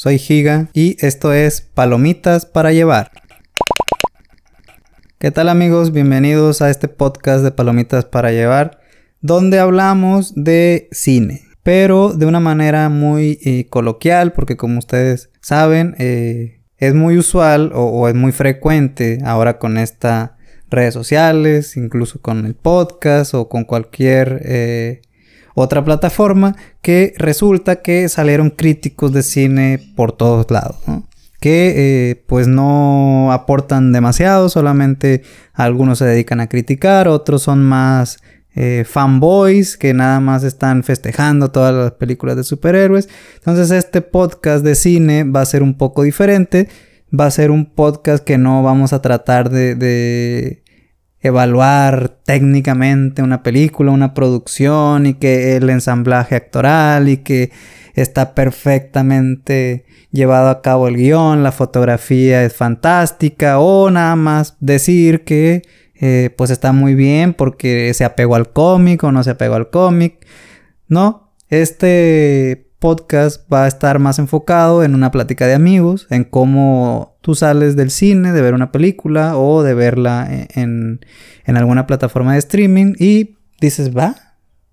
soy Giga y esto es Palomitas para llevar. ¿Qué tal amigos? Bienvenidos a este podcast de Palomitas para llevar, donde hablamos de cine, pero de una manera muy eh, coloquial, porque como ustedes saben, eh, es muy usual o, es muy frecuente ahora con estas redes sociales, incluso con el podcast o con cualquier eh, otra plataforma que resulta que salieron críticos de cine por todos lados, que eh, pues no aportan demasiado, solamente algunos se dedican a criticar, otros son más eh, fanboys que nada más están festejando todas las películas de superhéroes. Entonces este podcast de cine va a ser un poco diferente, va a ser un podcast que no vamos a tratar de evaluar técnicamente una película, una producción y que el ensamblaje actoral y que está perfectamente llevado a cabo el guion, la fotografía es fantástica o nada más decir que eh, pues está muy bien porque se apegó al cómic o no se apegó al cómic. No, este podcast va a estar más enfocado en una plática de amigos, en cómo tú sales del cine, de ver una película o de verla e-, en, alguna plataforma de streaming y dices, va,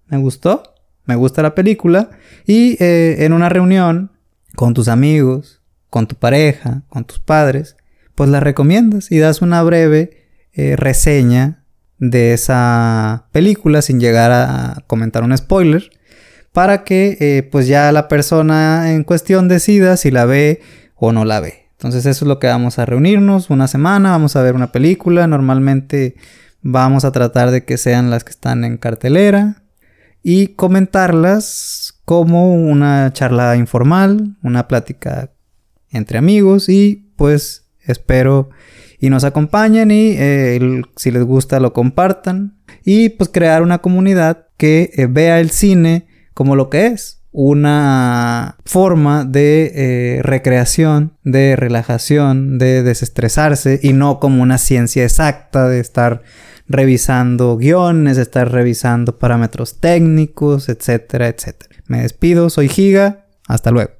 me gustó, me gusta la película y eh, en una reunión con tus amigos, con tu pareja, con tus padres, pues la recomiendas y das una breve eh, reseña de esa película sin llegar a comentar un spoiler para que eh, pues ya la persona en cuestión decida si la ve o no la ve. Entonces eso es lo que vamos a reunirnos una semana, vamos a ver una película, normalmente vamos a tratar de que sean las que están en cartelera y comentarlas como una charla informal, una plática entre amigos y pues espero y nos acompañen y eh, si les gusta lo compartan y pues crear una comunidad que eh, vea el cine como lo que es una forma de eh, recreación, de relajación, de desestresarse y no como una ciencia exacta de estar revisando guiones, estar revisando parámetros técnicos, etcétera, etcétera. Me despido, soy Giga, hasta luego.